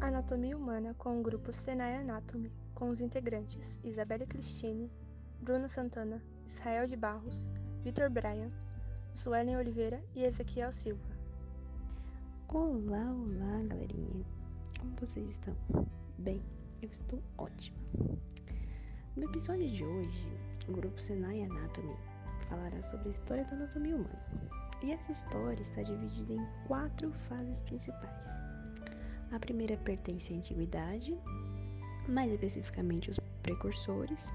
Anatomia Humana com o grupo Senai Anatomy, com os integrantes Isabelle Cristine, Bruno Santana, Israel de Barros, Vitor Bryan, Suelen Oliveira e Ezequiel Silva. Olá, olá, galerinha. Como vocês estão? Bem, eu estou ótima. No episódio de hoje, o grupo Senai Anatomy falará sobre a história da anatomia humana. E essa história está dividida em quatro fases principais. A primeira pertence à antiguidade, mais especificamente os precursores.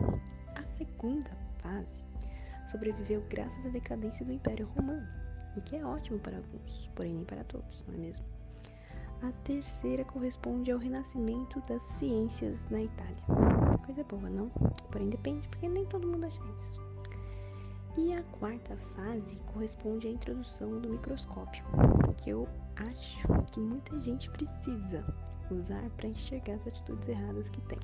A segunda fase sobreviveu graças à decadência do Império Romano, o que é ótimo para alguns, porém nem para todos, não é mesmo? A terceira corresponde ao renascimento das ciências na Itália. Coisa boa, não? Porém depende, porque nem todo mundo acha isso. E a quarta fase corresponde à introdução do microscópio, que eu acho que muita gente precisa usar para enxergar as atitudes erradas que tem.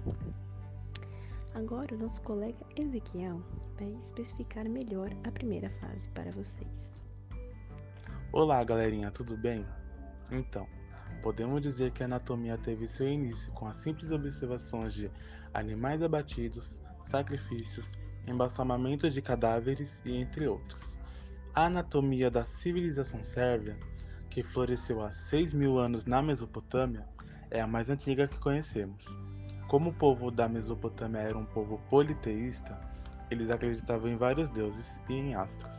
Agora, o nosso colega Ezequiel vai especificar melhor a primeira fase para vocês. Olá, galerinha, tudo bem? Então, podemos dizer que a anatomia teve seu início com as simples observações de animais abatidos, sacrifícios, embalsamamento de cadáveres e entre outros. A anatomia da civilização sérvia, que floresceu há 6 mil anos na Mesopotâmia, é a mais antiga que conhecemos. Como o povo da Mesopotâmia era um povo politeísta, eles acreditavam em vários deuses e em astros.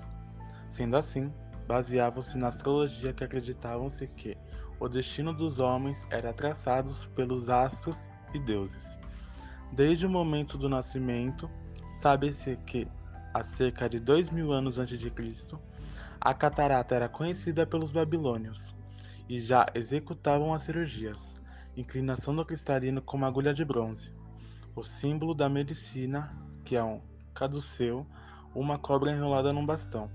Sendo assim, baseavam-se na astrologia que acreditavam-se que o destino dos homens era traçado pelos astros e deuses. Desde o momento do nascimento, sabe-se que, há cerca de dois mil anos antes de Cristo, a catarata era conhecida pelos babilônios e já executavam as cirurgias inclinação do cristalino como agulha de bronze. O símbolo da medicina, que é um caduceu, uma cobra enrolada num bastão.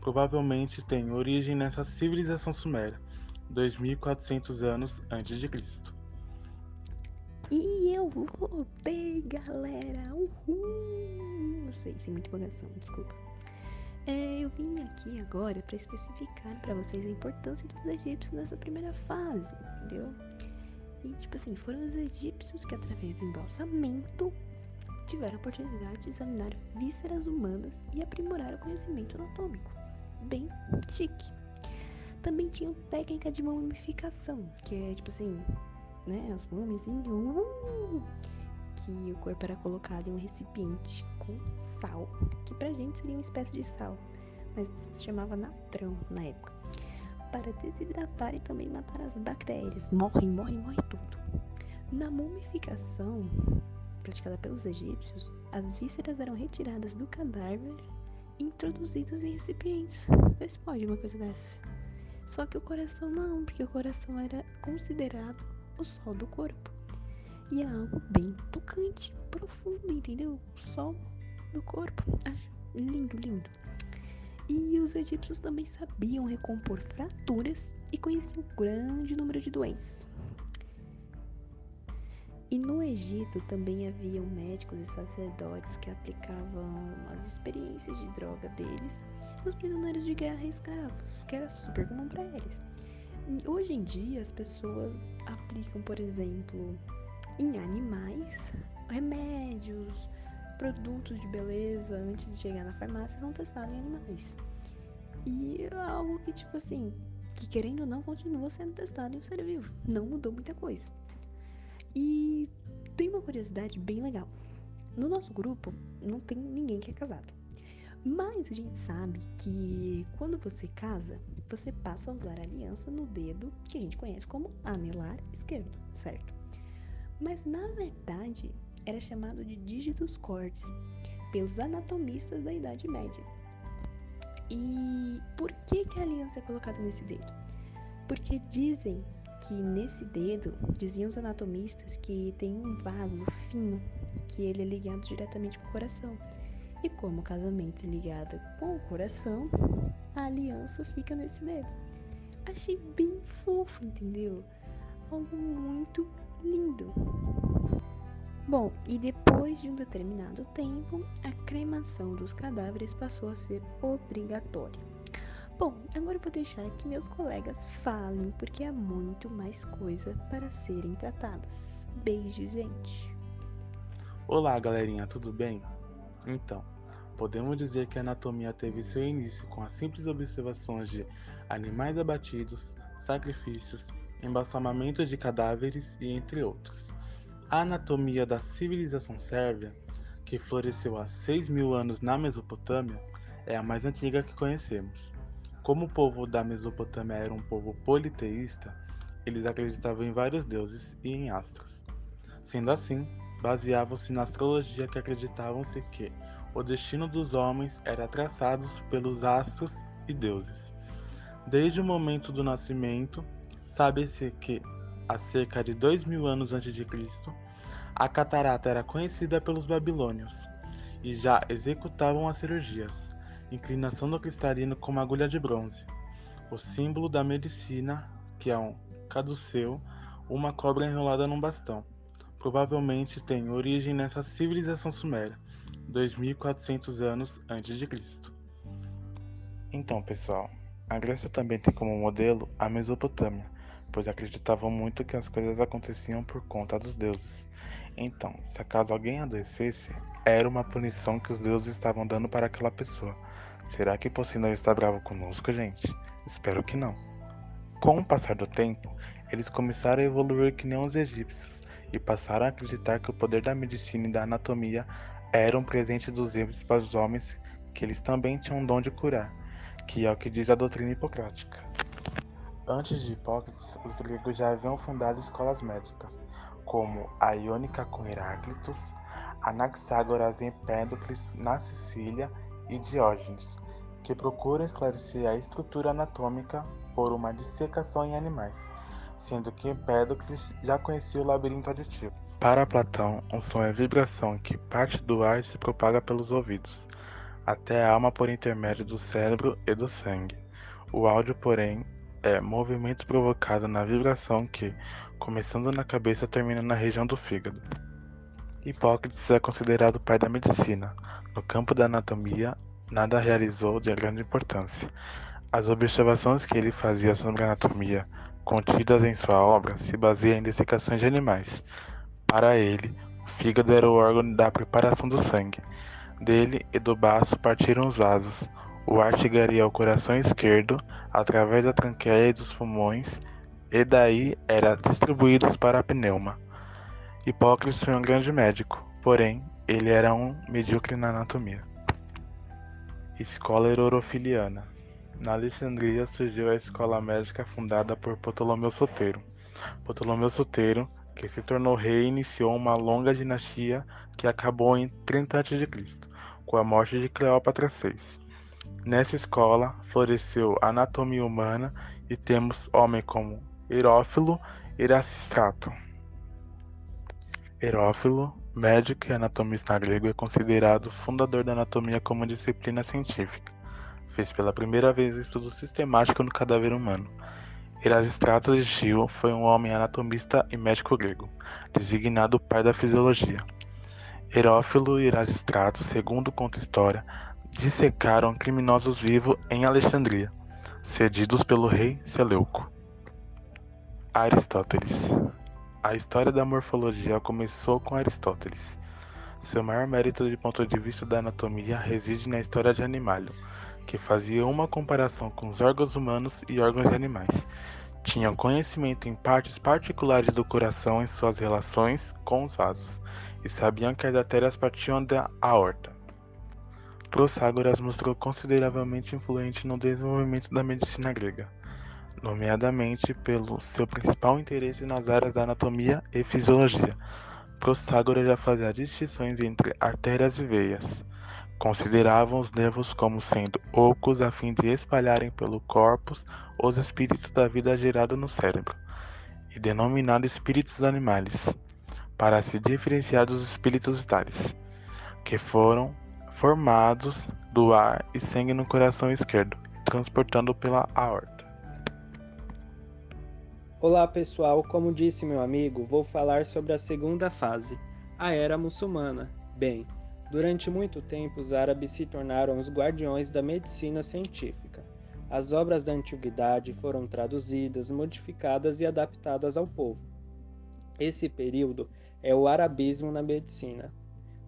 Provavelmente tem origem nessa civilização suméria, 2400 anos antes de Cristo. E eu voltei, galera! Uhul! Sei, sem muita empolgação, desculpa. É, eu vim aqui agora para especificar para vocês a importância dos egípcios nessa primeira fase, entendeu? E, tipo assim, foram os egípcios que, através do embalsamento, tiveram a oportunidade de examinar vísceras humanas e aprimorar o conhecimento anatômico. Bem chique. Também tinham técnica de mumificação, que é tipo assim, né, as múmias uh, que o corpo era colocado em um recipiente com sal, que pra gente seria uma espécie de sal, mas se chamava natrão na época para desidratar e também matar as bactérias. Morre, morre, morre tudo. Na mumificação, praticada pelos egípcios, as vísceras eram retiradas do cadáver e introduzidas em recipientes. Vê se pode uma coisa dessa. Só que o coração não, porque o coração era considerado o sol do corpo. E é algo bem tocante, profundo, entendeu? O sol do corpo. Acho lindo, lindo. E os egípcios também sabiam recompor fraturas e conheciam um grande número de doenças. E no Egito também haviam médicos e sacerdotes que aplicavam as experiências de droga deles nos prisioneiros de guerra e escravos, que era super comum para eles. Hoje em dia as pessoas aplicam, por exemplo, em animais remédios, produtos de beleza antes de chegar na farmácia são testados em animais. E é algo que, tipo assim, que querendo ou não, continua sendo testado em um ser vivo. Não mudou muita coisa. E tem uma curiosidade bem legal. No nosso grupo, não tem ninguém que é casado. Mas a gente sabe que quando você casa, você passa a usar a aliança no dedo que a gente conhece como anelar esquerdo, certo? Mas na verdade, era chamado de dígitos cortes pelos anatomistas da Idade Média. E por que, que a aliança é colocada nesse dedo? Porque dizem que nesse dedo, diziam os anatomistas, que tem um vaso fino, que ele é ligado diretamente com o coração. E como o casamento é ligado com o coração, a aliança fica nesse dedo. Achei bem fofo, entendeu? Algo muito lindo. Bom, e depois de um determinado tempo, a cremação dos cadáveres passou a ser obrigatória. Bom, agora eu vou deixar que meus colegas falem, porque há muito mais coisa para serem tratadas. Beijo, gente. Olá, galerinha, tudo bem? Então, podemos dizer que a anatomia teve seu início com as simples observações de animais abatidos, sacrifícios, embalsamamento de cadáveres e entre outros. A anatomia da civilização sérvia, que floresceu há 6 mil anos na Mesopotâmia, é a mais antiga que conhecemos. Como o povo da Mesopotâmia era um povo politeísta, eles acreditavam em vários deuses e em astros. Sendo assim, baseavam-se na astrologia que acreditavam-se que o destino dos homens era traçado pelos astros e deuses. Desde o momento do nascimento, sabe-se que, há cerca de dois mil anos antes de Cristo, a catarata era conhecida pelos babilônios e já executavam as cirurgias, inclinação do cristalino como agulha de bronze, o símbolo da medicina, que é um caduceu, uma cobra enrolada num bastão. Provavelmente tem origem nessa civilização suméria, 2400 anos antes de Cristo. Então, pessoal, a Grécia também tem como modelo a Mesopotâmia, pois acreditavam muito que as coisas aconteciam por conta dos deuses. Então, se acaso alguém adoecesse, era uma punição que os deuses estavam dando para aquela pessoa. Será que Poseidon está bravo conosco, gente? Espero que não. Com o passar do tempo, eles começaram a evoluir que nem os egípcios e passaram a acreditar que o poder da medicina e da anatomia era um presente dos deuses para os homens, que eles também tinham um dom de curar que é o que diz a doutrina hipocrática. Antes de Hipócrates, os gregos já haviam fundado escolas médicas, como a Iônica com Heráclitos, Anaxágoras em Empédocles na Sicília e Diógenes, que procuram esclarecer a estrutura anatômica por uma dissecação em animais, sendo que Empédocles já conhecia o labirinto aditivo. Para Platão, um som é vibração que parte do ar e se propaga pelos ouvidos até a alma por intermédio do cérebro e do sangue. O áudio, porém, é movimento provocado na vibração que, começando na cabeça, termina na região do fígado. Hipócrates é considerado o pai da medicina. No campo da anatomia, nada realizou de grande importância. As observações que ele fazia sobre a anatomia, contidas em sua obra, se baseiam em dessecações de animais. Para ele, o fígado era o órgão da preparação do sangue. Dele e do baço partiram os vasos. O ar chegaria ao coração esquerdo através da tranqueia e dos pulmões, e daí era distribuído para a pneuma. Hipócrates foi um grande médico, porém ele era um medíocre na anatomia. Escola Erorofiliana Na Alexandria surgiu a escola médica fundada por Ptolomeu Soteiro. Ptolomeu Soteiro que se tornou rei iniciou uma longa dinastia que acabou em 30 a.C., com a morte de Cleópatra VI. Nessa escola floresceu a anatomia humana e temos homens como Herófilo Erasistrato. Herófilo, médico e anatomista grego, é considerado fundador da anatomia como disciplina científica. Fez pela primeira vez estudo sistemático no cadáver humano Erasistrato de Chio foi um homem anatomista e médico grego, designado pai da fisiologia. Herófilo e Erasistrato, segundo conta história, dissecaram criminosos vivos em Alexandria, cedidos pelo rei Seleuco. Aristóteles A história da morfologia começou com Aristóteles. Seu maior mérito do ponto de vista da anatomia reside na história de Animalium, que fazia uma comparação com os órgãos humanos e órgãos de animais. Tinham conhecimento em partes particulares do coração em suas relações com os vasos, e sabiam que as artérias partiam da aorta. Protágoras mostrou consideravelmente influente no desenvolvimento da medicina grega, nomeadamente pelo seu principal interesse nas áreas da anatomia e fisiologia. Protágoras já fazia distinções entre artérias e veias Consideravam os nervos como sendo ocos a fim de espalharem pelo corpus os espíritos da vida gerada no cérebro, e denominados espíritos animais, para se diferenciar dos espíritos vitais, que foram formados do ar e sangue no coração esquerdo, transportando pela aorta. Olá pessoal, como disse meu amigo, vou falar sobre a segunda fase, a era muçulmana. Bem, Durante muito tempo, os árabes se tornaram os guardiões da medicina científica. As obras da antiguidade foram traduzidas, modificadas e adaptadas ao povo. Esse período é o arabismo na medicina.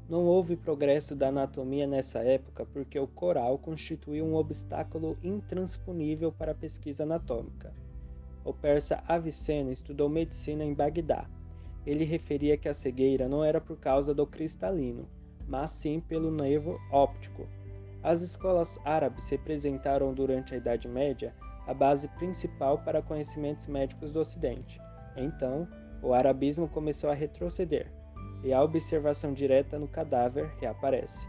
Não houve progresso da anatomia nessa época porque o coral constituía um obstáculo intransponível para a pesquisa anatômica. O persa Avicena estudou medicina em Bagdá. Ele referia que a cegueira não era por causa do cristalino, mas sim pelo nervo óptico. As escolas árabes representaram durante a Idade Média a base principal para conhecimentos médicos do Ocidente. Então, o arabismo começou a retroceder, e a observação direta no cadáver reaparece.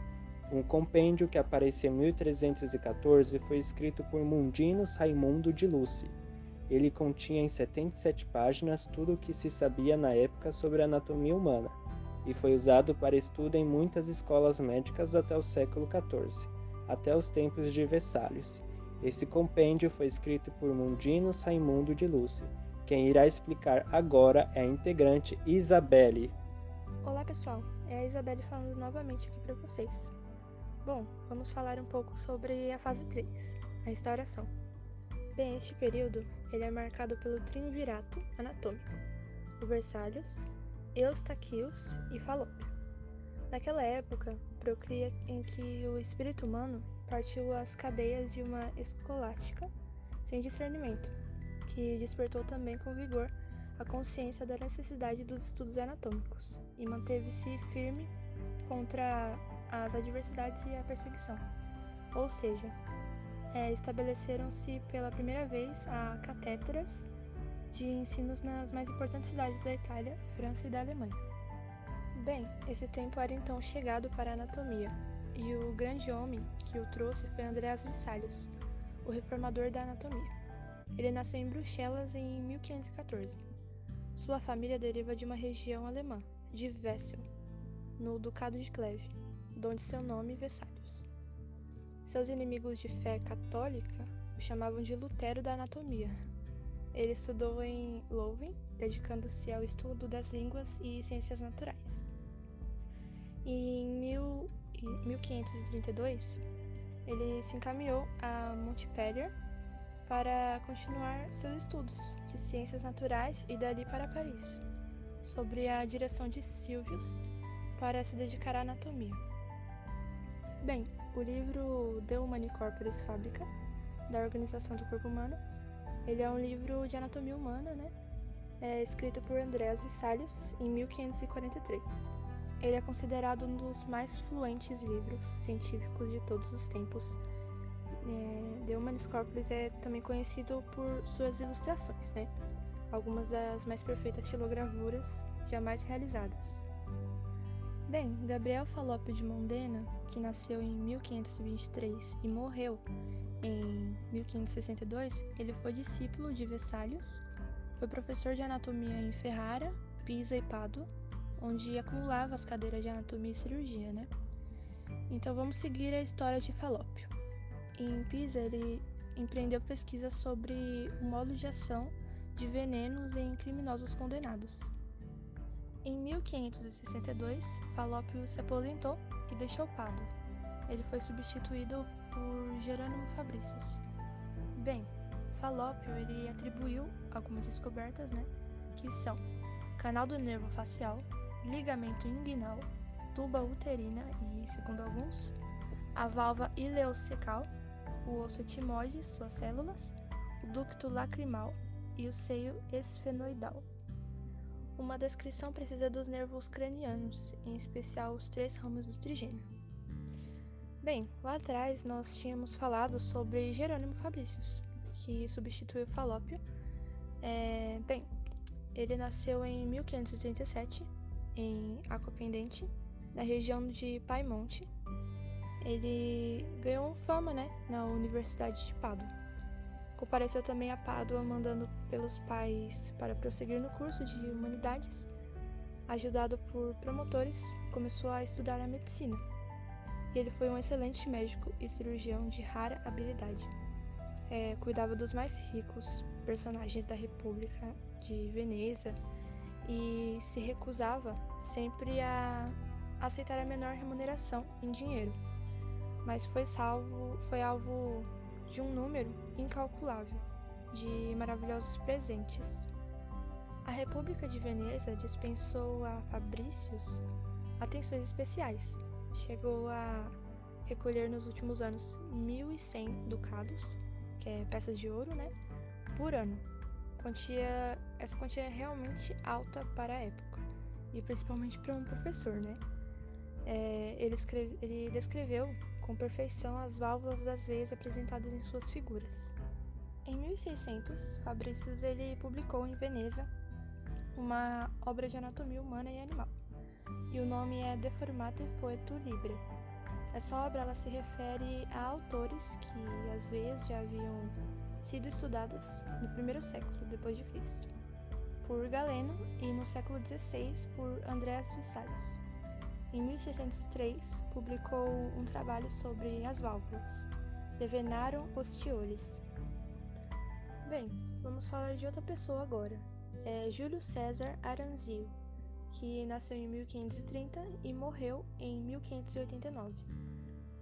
Um compêndio que apareceu em 1314 foi escrito por Mundinus Raimundo de Lucy. Ele continha em 77 páginas tudo o que se sabia na época sobre a anatomia humana e foi usado para estudo em muitas escolas médicas até o século XIV, até os tempos de Vessálios. Esse compêndio foi escrito por Mundinus Raimundo de Lucy. Quem irá explicar agora é a integrante Isabelle. Olá pessoal, é a Isabelle falando novamente aqui para vocês. Bom, vamos falar um pouco sobre a fase 3, a restauração. Bem, este período ele é marcado pelo triunvirato anatômico, o Versalhos, Eustaquios e Falópio. Naquela época, procria em que o espírito humano partiu as cadeias de uma escolástica sem discernimento, que despertou também com vigor a consciência da necessidade dos estudos anatômicos e manteve-se firme contra as adversidades e a perseguição. Ou seja, é, estabeleceram-se pela primeira vez a catéteras de ensinos nas mais importantes cidades da Itália, França e da Alemanha. Bem, esse tempo era então chegado para a anatomia, e o grande homem que o trouxe foi Andreas Vesalius, o reformador da anatomia. Ele nasceu em Bruxelas em 1514 sua família deriva de uma região alemã, de Wessel, no Ducado de Cleve, donde seu nome Vesalius. Seus inimigos de fé católica o chamavam de Lutero da anatomia. Ele estudou em Leuven, dedicando-se ao estudo das línguas e ciências naturais. Em 1532, ele se encaminhou a Montpellier para continuar seus estudos de ciências naturais e dali para Paris, sobre a direção de Silvius, para se dedicar à anatomia. Bem, o livro De Humani Corporis Fabrica, da Organização do Corpo Humano, ele é um livro de anatomia humana, né? É escrito por Andreas Vesalius em 1543. Ele é considerado um dos mais fluentes livros científicos de todos os tempos é, The Humanis é também conhecido por suas ilustrações, né? Algumas das mais perfeitas estilogravuras jamais realizadas. Bem, Gabriel Falópio de Mondena, que nasceu em 1523 e morreu em 1562, ele foi discípulo de Vesalius, foi professor de anatomia em Ferrara, Pisa e Pádua, onde acumulava as cadeiras de anatomia e cirurgia, né? Então vamos seguir a história de Falópio. Em Pisa, ele empreendeu pesquisas sobre o modo de ação de venenos em criminosos condenados. Em 1562, Falópio se aposentou e deixou Pádua. Ele foi substituído por Jerônimo Fabricius. Bem, Falópio ele atribuiu algumas descobertas, né, que são canal do nervo facial, ligamento inguinal, tuba uterina e, segundo alguns, a válvula ileocecal o osso etimoide, suas células, o ducto lacrimal e o seio esfenoidal. Uma descrição precisa dos nervos cranianos, em especial os três ramos do trigêmeo. Bem, lá atrás nós tínhamos falado sobre Jerônimo Fabricius, que substituiu Falópio. É, bem, ele nasceu em 1537 em Aquapendente, na região de Paimonte, ele ganhou fama né, na Universidade de Pádua. Compareceu também a Pádua mandando pelos pais para prosseguir no curso de Humanidades. Ajudado por promotores, começou a estudar a medicina. E ele foi um excelente médico e cirurgião de rara habilidade. É, cuidava dos mais ricos personagens da República de Veneza e se recusava sempre a aceitar a menor remuneração em dinheiro mas foi salvo, foi alvo de um número incalculável de maravilhosos presentes. A República de Veneza dispensou a Fabricius atenções especiais. Chegou a recolher nos últimos anos 1.100 ducados, que é peças de ouro, né, por ano. Quantia, essa quantia é realmente alta para a época, e principalmente para um professor, né? É, ele, escreve, ele descreveu com perfeição as válvulas das veias apresentadas em suas figuras. Em 1600, Fabricius ele publicou em Veneza uma obra de anatomia humana e animal, e o nome é De Formate Foetu Libre. Essa obra ela se refere a autores que às vezes já haviam sido estudadas no primeiro século depois de Cristo, por Galeno e no século XVI por Andreas Vesalius. Em 1603, publicou um trabalho sobre as válvulas, De Venarum Ostiolis. Bem, vamos falar de outra pessoa agora. É Júlio César Aranzio, que nasceu em 1530 e morreu em 1589.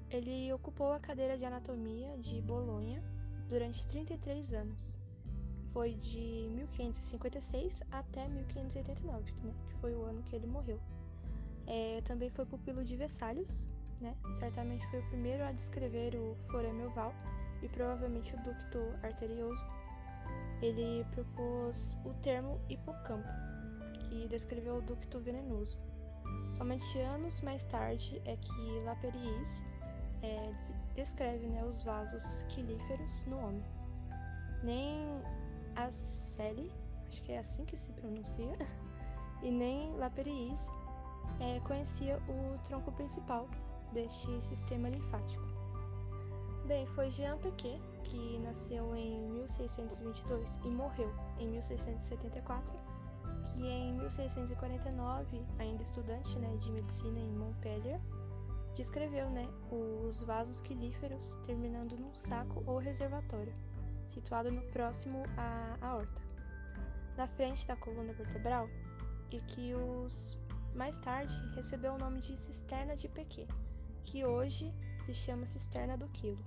Ele ocupou a cadeira de anatomia de Bolonha durante 33 anos. Foi de 1556 até 1589, né, que foi o ano que ele morreu. É, também foi pupilo de Vesalius, né? Certamente foi o primeiro a descrever o forame oval e provavelmente o ducto arterioso. Ele propôs o termo hipocampo, que descreveu o ducto venenoso. Somente anos mais tarde é que Lapéries é, descreve né, os vasos quilíferos no homem. Nem Aceli, acho que é assim que se pronuncia, e nem Lapéries é, conhecia o tronco principal deste sistema linfático. Bem, foi Jean Piquet, que nasceu em 1622 e morreu em 1674, que em 1649, ainda estudante né, de medicina em Montpellier, descreveu né, os vasos quilíferos terminando num saco ou reservatório, situado no próximo à aorta, na frente da coluna vertebral, e que os mais tarde, recebeu o nome de cisterna de Pequet, que hoje se chama cisterna do quilo.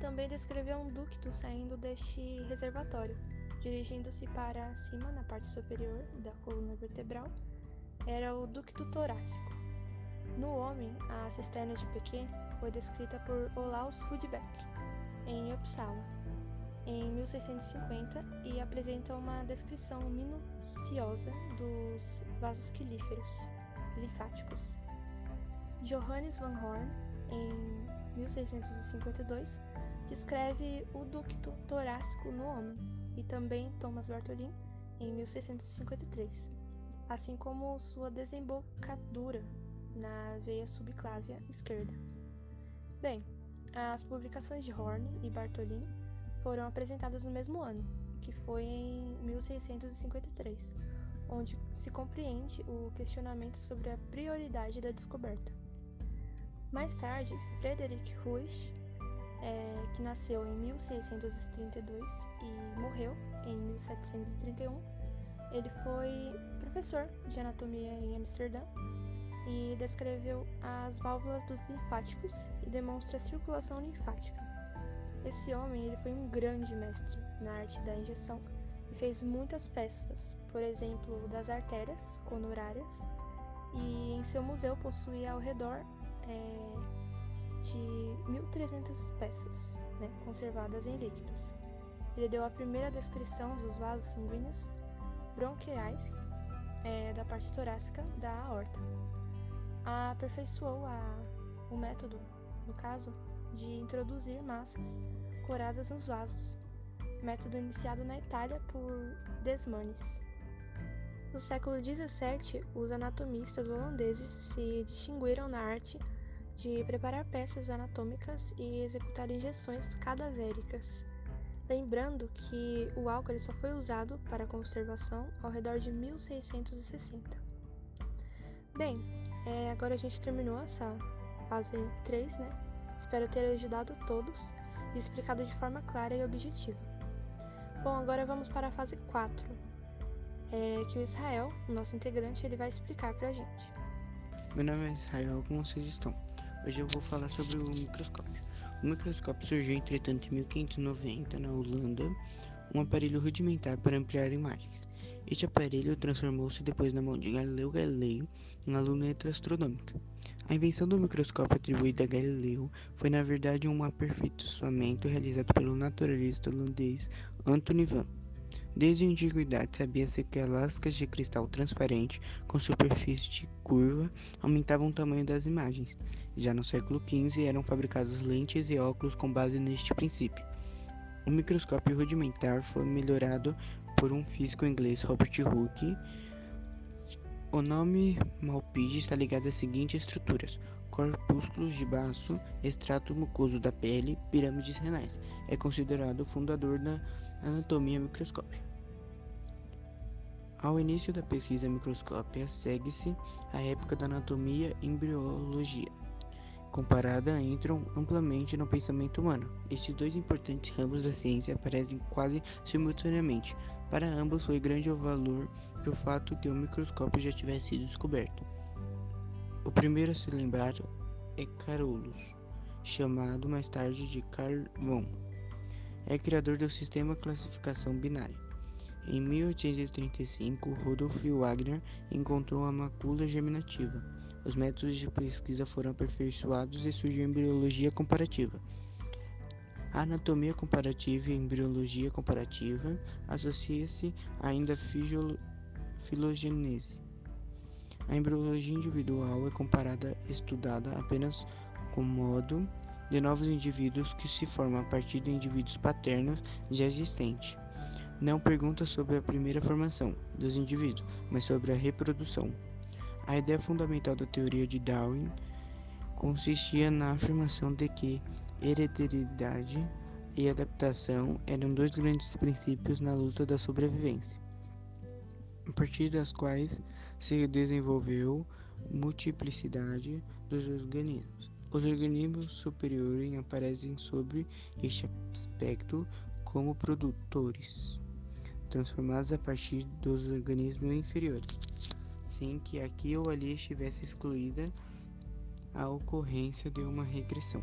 Também descreveu um ducto saindo deste reservatório, dirigindo-se para cima na parte superior da coluna vertebral, era o ducto torácico. No homem, a cisterna de Pequet foi descrita por Olaus Rudbeck, em Uppsala, em 1650 e apresenta uma descrição minuciosa dos vasos quilíferos linfáticos. Johannes van Horn, em 1652, descreve o ducto torácico no homem, e também Thomas Bartholin, em 1653, assim como sua desembocadura na veia subclávia esquerda. Bem, as publicações de Horn e Bartholin foram apresentadas no mesmo ano, que foi em 1653, onde se compreende o questionamento sobre a prioridade da descoberta. Mais tarde, Frederick Ruisch, é, que nasceu em 1632 e morreu em 1731, ele foi professor de anatomia em Amsterdã e descreveu as válvulas dos linfáticos e demonstra a circulação linfática. Esse homem ele foi um grande mestre na arte da injeção e fez muitas peças, por exemplo, das artérias conurárias, e em seu museu possuía ao redor é, de 1.300 peças, né, conservadas em líquidos. Ele deu a primeira descrição dos vasos sanguíneos bronquiais é, da parte torácica da aorta. Aperfeiçoou a, o método, no caso, de introduzir massas coradas nos vasos, método iniciado na Itália por Desmanes. No século XVII, os anatomistas holandeses se distinguiram na arte de preparar peças anatômicas e executar injeções cadavéricas. Lembrando que o álcool só foi usado para conservação ao redor de 1660. Bem, é, agora a gente terminou essa fase 3, né? Espero ter ajudado todos explicado de forma clara e objetiva. Bom, agora vamos para a fase 4, é, que o Israel, o nosso integrante, ele vai explicar para a gente. Meu nome é Israel, como vocês estão? Hoje eu vou falar sobre o microscópio. O microscópio surgiu, entretanto, em 1590, na Holanda, um aparelho rudimentar para ampliar imagens. Este aparelho transformou-se depois na mão de Galileu Galilei na luneta astronômica. A invenção do microscópio atribuída a Galileu foi, na verdade, um aperfeiçoamento realizado pelo naturalista holandês Anthony van. Desde a antiguidade sabia-se que lascas de cristal transparente com superfície curva aumentavam o tamanho das imagens. Já no século XV eram fabricados lentes e óculos com base neste princípio. O microscópio rudimentar foi melhorado por um físico inglês Robert Hooke o nome Malpighi está ligado às seguintes estruturas: corpúsculos de baço, extrato mucoso da pele, pirâmides renais. É considerado o fundador da anatomia microscópia. Ao início da pesquisa microscópia, segue-se a época da anatomia e embriologia. Comparada, entram amplamente no pensamento humano. Estes dois importantes ramos da ciência aparecem quase simultaneamente, para ambos foi grande o valor do fato que o microscópio já tivesse sido descoberto. O primeiro a se lembrar é Carolus, chamado mais tarde de Carl von. É criador do sistema classificação binária. Em 1835, Rudolf Wagner encontrou a macula germinativa. Os métodos de pesquisa foram aperfeiçoados e surgiu a embriologia comparativa. A anatomia comparativa e embriologia comparativa associa-se ainda à filogenese. A embriologia individual é comparada estudada apenas com modo de novos indivíduos que se formam a partir de indivíduos paternos já existentes. Não pergunta sobre a primeira formação dos indivíduos, mas sobre a reprodução. A ideia fundamental da teoria de Darwin consistia na afirmação de que hereditariedade e adaptação eram dois grandes princípios na luta da sobrevivência, a partir das quais se desenvolveu multiplicidade dos organismos. Os organismos superiores aparecem sobre este aspecto como produtores, transformados a partir dos organismos inferiores, sem que aqui ou ali estivesse excluída a ocorrência de uma regressão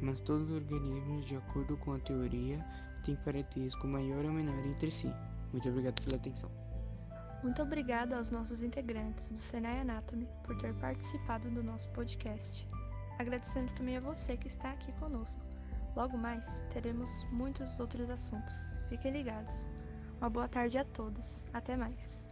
mas todos os organismos, de acordo com a teoria, têm características maior ou menor entre si. Muito obrigado pela atenção. Muito obrigada aos nossos integrantes do Senai Anatomy por ter participado do nosso podcast. Agradecemos também a você que está aqui conosco. Logo mais, teremos muitos outros assuntos. Fiquem ligados. Uma boa tarde a todos. Até mais.